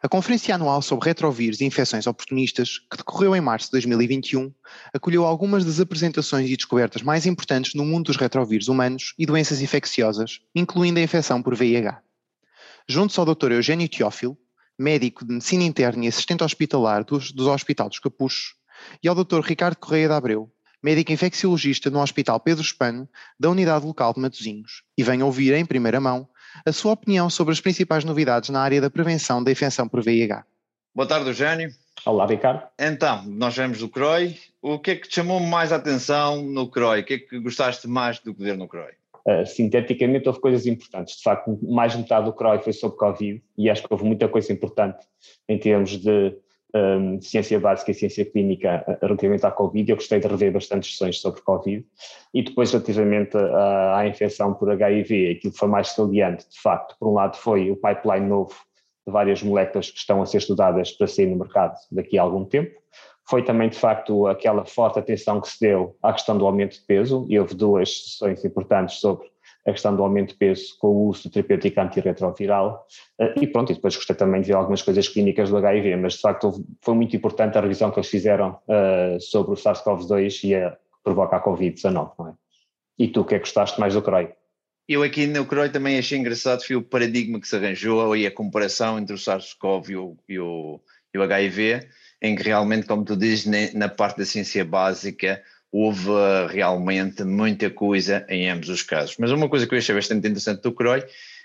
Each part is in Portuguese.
A Conferência Anual sobre Retrovírus e Infecções Oportunistas, que decorreu em março de 2021, acolheu algumas das apresentações e descobertas mais importantes no mundo dos retrovírus humanos e doenças infecciosas, incluindo a infecção por VIH. Junto-se ao Dr. Eugênio Teófilo, médico de Medicina Interna e assistente hospitalar dos, do Hospital dos Capuchos, e ao Dr. Ricardo Correia de Abreu, médico infecciologista no Hospital Pedro Espano, da Unidade Local de Matosinhos, e venha ouvir em primeira mão a sua opinião sobre as principais novidades na área da prevenção da infecção por VIH. Boa tarde, Eugênio. Olá, Ricardo. Então, nós vemos do CROI. O que é que te chamou mais a atenção no CROI? O que é que gostaste mais do que ver no CROI? Uh, sinteticamente, houve coisas importantes. De facto, mais de metade do CROI foi sobre Covid e acho que houve muita coisa importante em termos de um, ciência básica e ciência clínica relativamente à Covid. Eu gostei de rever bastantes sessões sobre Covid. E depois, relativamente à, à infecção por HIV, aquilo que foi mais saliente, de facto, por um lado, foi o pipeline novo de várias moléculas que estão a ser estudadas para sair no mercado daqui a algum tempo. Foi também, de facto, aquela forte atenção que se deu à questão do aumento de peso, e houve duas sessões importantes sobre a questão do aumento de peso com o uso do terapêutico antirretroviral e pronto, e depois gostei também de ver algumas coisas clínicas do HIV, mas de facto foi muito importante a revisão que eles fizeram uh, sobre o SARS-CoV-2 e a que provoca a Covid-19, não é? E tu, o que é que gostaste mais do CROI? Eu aqui no CROI também achei engraçado foi o paradigma que se arranjou e a comparação entre o SARS-CoV e o, e, o, e o HIV, em que realmente, como tu dizes, na parte da ciência básica, houve realmente muita coisa em ambos os casos. Mas uma coisa que eu achei bastante interessante do CROI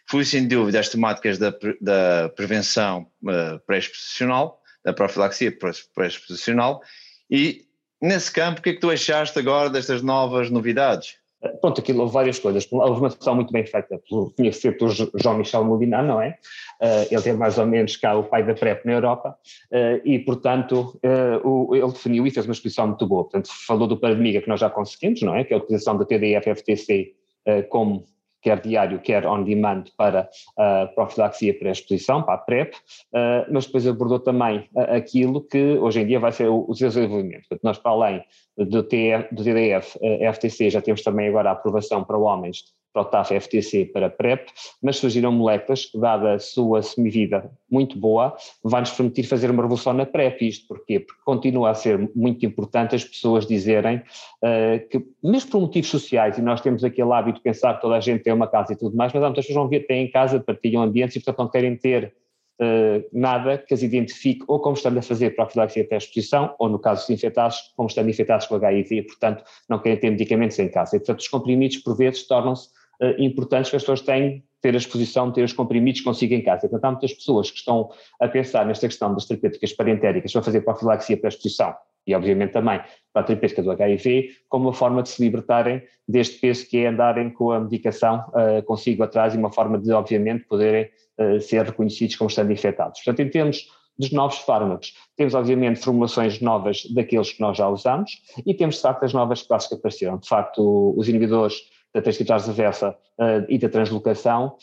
foi, sem dúvida, as temáticas da, da prevenção uh, pré-exposicional, da profilaxia pré-exposicional, e nesse campo, o que é que tu achaste agora destas novas novidades? Pronto, aquilo houve várias coisas. Houve uma sessão muito bem feita conhecido por Jean-Michel Molinar, não é? Uh, ele teve mais ou menos cá o pai da PrEP na Europa uh, e, portanto, o, ele definiu e fez uma exposição muito boa. Portanto, falou do paradigma que nós já conseguimos, não é? Que é a utilização da TDF-FTC como quer diário, quer on demand para a profilaxia pré-exposição, para a PrEP, mas depois abordou também aquilo que hoje em dia vai ser o desenvolvimento. Portanto, nós, para além do, do TDF, FTC, já temos também agora a aprovação para homens para o TAF FTC para PrEP, mas surgiram moléculas que, dada a sua semivida muito boa, vai-nos permitir fazer uma revolução na PrEP. Isto porquê? Porque continua a ser muito importante as pessoas dizerem uh, que, mesmo por motivos sociais, e nós temos aquele hábito de pensar que toda a gente tem uma casa e tudo mais, mas há muitas pessoas vão ver, têm em casa, partilham ambientes e, portanto, não querem ter Uh, nada que as identifique ou como estando a fazer profilaxia pré-exposição, ou no caso dos infectados, como estando infectados com HIV, portanto não querem ter medicamentos em casa. E, portanto, os comprimidos, por vezes, tornam-se importantes que as pessoas têm ter a exposição, ter os comprimidos consigo em casa. Portanto, há muitas pessoas que estão a pensar nesta questão das terapêuticas parentéricas para fazer profilaxia pré-exposição e, obviamente, também para a terapêutica do HIV, como uma forma de se libertarem deste peso que é andarem com a medicação uh, consigo atrás e uma forma de, obviamente, poderem uh, ser reconhecidos como estando infectados. Portanto, em termos dos novos fármacos, temos, obviamente, formulações novas daqueles que nós já usamos e temos, de facto, as novas classes que apareceram. De facto, os inibidores da transcriptase reversa uh, e da translocação,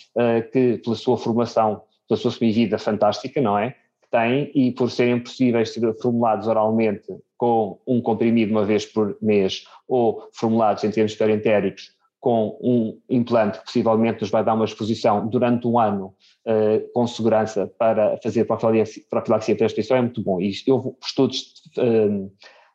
que, pela sua formação, pela sua semivida fantástica, não é? têm e por serem possíveis ser formulados oralmente com um comprimido uma vez por mês ou formulados em termos parentéricos com um implante que possivelmente nos vai dar uma exposição durante um ano uh, com segurança para fazer profilaxia, profilaxia pré-exposição é muito bom. E houve estudos uh,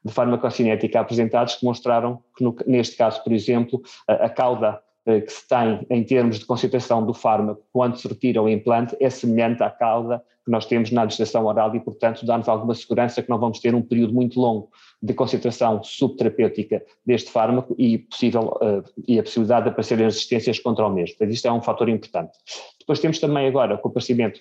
de farmacocinética apresentados que mostraram que no, neste caso, por exemplo, a, a cauda uh, que se tem em termos de concentração do fármaco quando se retira o implante é semelhante à cauda que nós temos na administração oral e, portanto, dá-nos alguma segurança que não vamos ter um período muito longo de concentração subterapêutica deste fármaco e, possível, uh, e a possibilidade de aparecerem resistências contra o mesmo. Portanto, isto é um fator importante. Depois temos também agora o aparecimento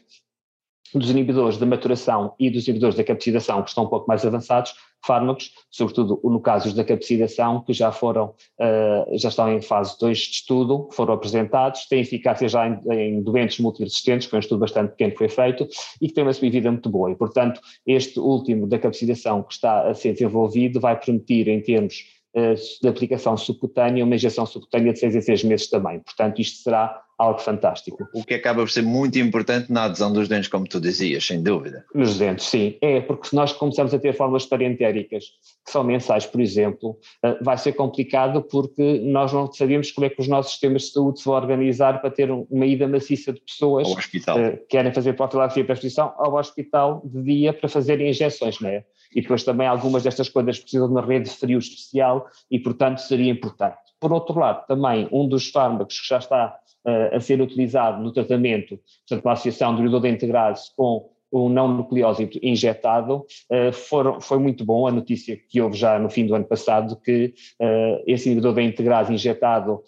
dos inibidores da maturação e dos inibidores da captação, que estão um pouco mais avançados, fármacos, sobretudo no caso da captação, que já foram, uh, já estão em fase 2 de estudo, foram apresentados, têm eficácia já em, em doentes multiresistentes, foi um estudo bastante pequeno que foi feito, e que tem uma sobrevida muito boa. E, portanto, este último da captação que está a ser desenvolvido vai permitir, em termos uh, de aplicação subcutânea, uma injeção subcutânea de 6 em 6 meses também. Portanto, isto será algo fantástico. O que acaba por ser muito importante na adesão dos dentes, como tu dizias, sem dúvida. Nos dentes, sim. É, porque se nós começamos a ter formas parentéricas que são mensais, por exemplo, eh, vai ser complicado porque nós não sabemos como é que os nossos sistemas de saúde se vão organizar para ter uma ida maciça de pessoas que querem fazer profilaxia para exposição ao hospital de dia para fazer injeções, não é? E depois também algumas destas coisas precisam de uma rede de frio especial e, portanto, seria importante. Por outro lado, também um dos fármacos que já está uh, a ser utilizado no tratamento, portanto, uma associação do iododo integrado com o não nucleósito injetado, uh, foi muito bom a notícia que houve já no fim do ano passado que uh, esse iododo integrado injetado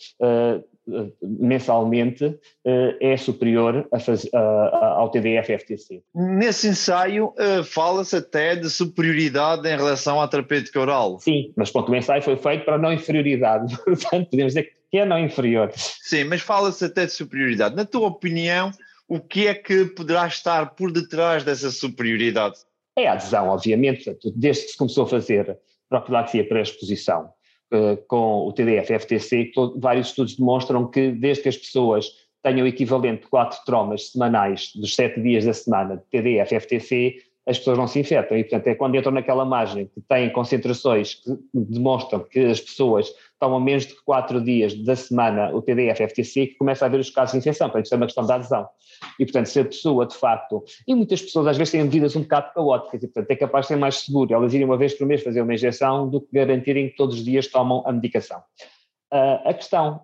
mensalmente é superior ao TDF-FTC. Nesse ensaio fala-se até de superioridade em relação à terapêutica oral. Sim, mas ponto, o ensaio foi feito para não inferioridade, portanto podemos dizer que é não inferior. Sim, mas fala-se até de superioridade. Na tua opinião, o que é que poderá estar por detrás dessa superioridade? É a adesão, obviamente, desde que se começou a fazer profilaxia para exposição uh, com o TDF-FTC, vários estudos demonstram que desde que as pessoas tenham o equivalente de quatro tromas semanais dos sete dias da semana de TDF-FTC, as pessoas não se infectam. E, portanto, é quando entram naquela margem que têm concentrações que demonstram que as pessoas estão a menos de quatro dias da semana o TDF-FTC que começa a haver os casos de infecção. Portanto, isto é uma questão da adesão. E, portanto, se a pessoa, de facto, e muitas pessoas às vezes têm vidas um bocado caóticas, e, portanto, é capaz de ser mais seguro elas irem uma vez por mês fazer uma injeção do que garantirem que todos os dias tomam a medicação. Uh, a questão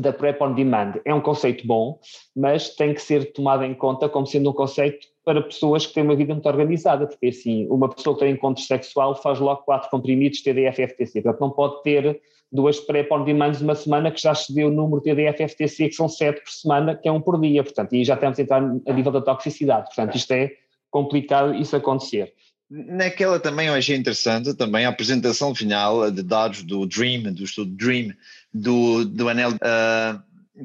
da PrEP on Demand. É um conceito bom, mas tem que ser tomado em conta como sendo um conceito para pessoas que têm uma vida muito organizada, porque assim, uma pessoa que tem encontro sexual faz logo quatro comprimidos TDF-FTC, portanto não pode ter duas PrEP on Demand uma semana que já excedeu o número TDF-FTC, que são sete por semana, que é um por dia, portanto, e já estamos a entrar a nível da toxicidade, portanto isto é complicado isso acontecer. Naquela também eu achei interessante também a apresentação final de dados do DREAM, do estudo DREAM, do, do anel, uh,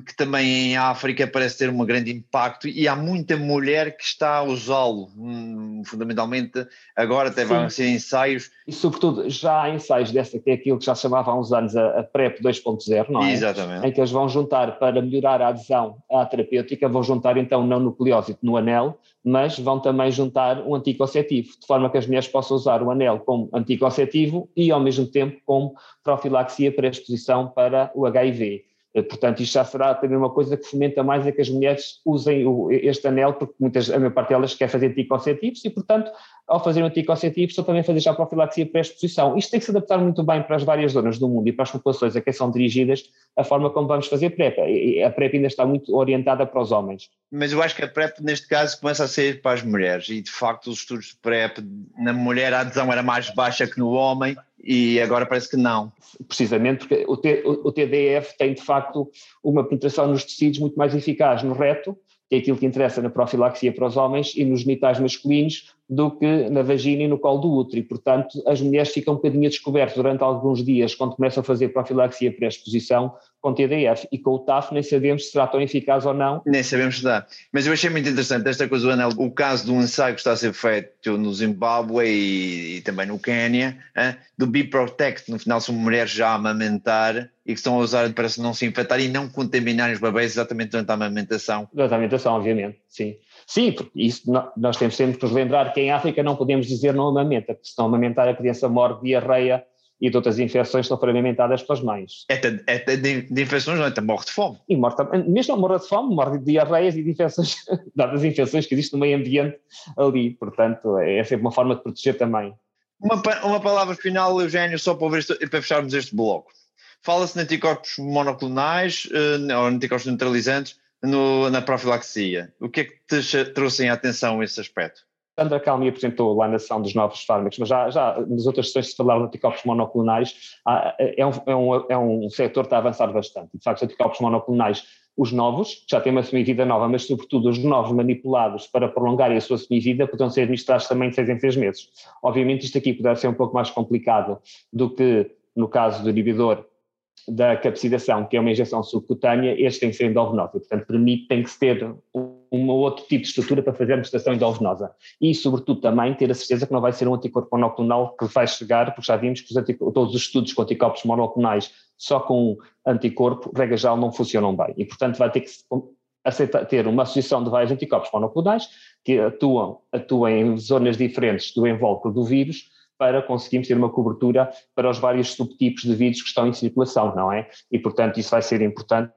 que também em África parece ter um grande impacto e há muita mulher que está a usá-lo, hum, fundamentalmente agora até vão ser ensaios. E sobretudo já há ensaios dessa que é aquilo que já se chamava há uns anos a, a PrEP 2.0, não é? Exatamente. Em que eles vão juntar para melhorar a adesão à terapêutica, vão juntar então não nucleósito no anel, mas vão também juntar um anticonceptivo, de forma que as mulheres possam usar o anel como anticonceptivo e ao mesmo tempo como profilaxia para exposição para o HIV. Eh, portanto, isto já será também uma coisa que fomenta mais a que as mulheres usem este anel, porque muitas, a maior parte delas quer fazer anticonceptivos e, portanto, ao fazer um anticonceptivo, estão também a fazer já profilaxia pré-exposição. Isto tem que se adaptar muito bem para as várias zonas do mundo e para as populações a quem são dirigidas a forma como vamos fazer PrEP. A PrEP ainda está muito orientada para os homens. Mas eu acho que a PrEP, neste caso, começa a ser para as mulheres e, de facto, os estudos de PrEP, na mulher a adesão era mais baixa que no homem e agora parece que não. Precisamente porque o, T, o TDF tem, de facto, uma penetração nos tecidos muito mais eficaz no reto, que é aquilo que interessa na profilaxia para os homens, e nos genitais masculinos, do que na vagina e no colo do útero. E, portanto, as mulheres ficam um bocadinho descobertas durante alguns dias, quando começam a fazer profilaxia pré-exposição com TDF. E com o TAF nem sabemos se será tão eficaz ou não. Nem sabemos se dá. Mas eu achei muito interessante esta coisa do anel. O caso do ensaio que está a ser feito no Zimbábue e, e também no Quênia, do Be Protect, no final são mulheres já a amamentar e que estão a usar para não se infectar e não contaminarem os bebês exatamente durante a amamentação. Durante a amamentação, obviamente, sim. Sim, porque isso nós temos sempre que nos lembrar que em África não podemos dizer não amamenta, porque se não amamentar a criança morre de diarreia e de outras infecções que estão alimentadas pelas mães. É de, é de, de infecções, não é? Morre de fome. E morre, mesmo morre de fome, morre de diarreias e de infecções, dadas infecções que existem no meio ambiente ali. Portanto, é sempre uma forma de proteger também. Uma, uma palavra final, Eugênio, só para, para fecharmos este bloco. Fala-se de anticorpos monoclonais, uh, ou anticorpos neutralizantes, no, na profilaxia. O que é que te trouxe em atenção esse aspecto? Sandra Calmi apresentou lá na sessão dos novos fármacos, mas já, já nas outras sessões se falaram de anticorpos monoclonais, é um, é, um, é um setor que está a avançar bastante. De facto, os anticorpos monoclonais, os novos, que já têm uma semivida nova, mas sobretudo os novos manipulados para prolongarem a sua semivida, poderão ser administrados também de seis em seis meses. Obviamente isto aqui poderá ser um pouco mais complicado do que no caso do inibidor da capsidação, que é uma injeção subcutânea, este tem que ser endovenoso, portanto permite, tem que ter um outro tipo de estrutura para fazer a gestação endovenosa. E, sobretudo, também ter a certeza que não vai ser um anticorpo monoclonal que vai chegar, porque já vimos que os todos os estudos com anticorpos monoclonais só com anticorpo, regra geral, não funcionam bem. E, portanto, vai ter que aceitar, ter uma associação de vários anticorpos monoclonais que atuam, atuam em zonas diferentes do invólucro do vírus para conseguirmos ter uma cobertura para os vários subtipos de vírus que estão em circulação, não é? E, portanto, isso vai ser importante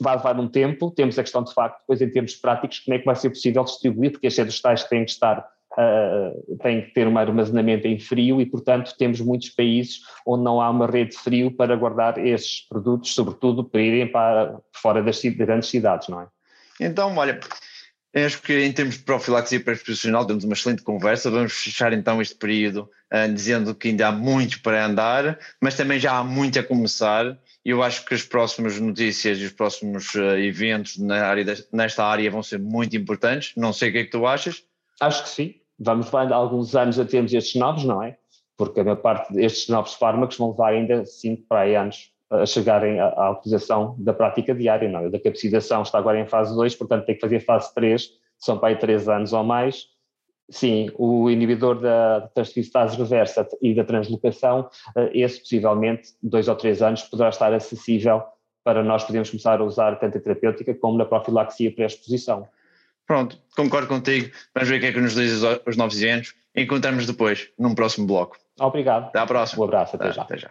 vai levar um tempo, temos a questão de facto, depois em termos práticos, como é que vai ser possível distribuir, porque as sedes tais têm que estar, uh, têm que ter um armazenamento em frio e, portanto, temos muitos países onde não há uma rede de frio para guardar esses produtos, sobretudo para irem para fora das grandes cidades, não é? Então, olha, acho que em termos de profilaxia pré-exposicional temos uma excelente conversa, vamos fechar então este período uh, dizendo que ainda há muito para andar, mas também já há muito a começar eu acho que as próximas notícias e os próximos uh, eventos na área de, nesta área vão ser muito importantes. Não sei o que é que tu achas. Acho que sim. Vamos levar alguns anos a termos estes novos, não é? Porque a maior parte destes novos fármacos vão levar ainda 5 para aí anos a chegarem à, à utilização da prática diária, não é? Da capacitação está agora em fase 2, portanto tem que fazer fase 3, são para aí 3 anos ou mais Sim, o inibidor da transcriptase reversa e da translocação, eh, esse possivelmente, dois ou três anos, poderá estar acessível para nós podermos começar a usar tanto a terapêutica como na profilaxia pré-exposição. Pronto, concordo contigo. Vamos ver o que é que nos diz os novos anos. Encontramos depois, num próximo bloco. Obrigado. Até à próxima. Um abraço, até, já. até já.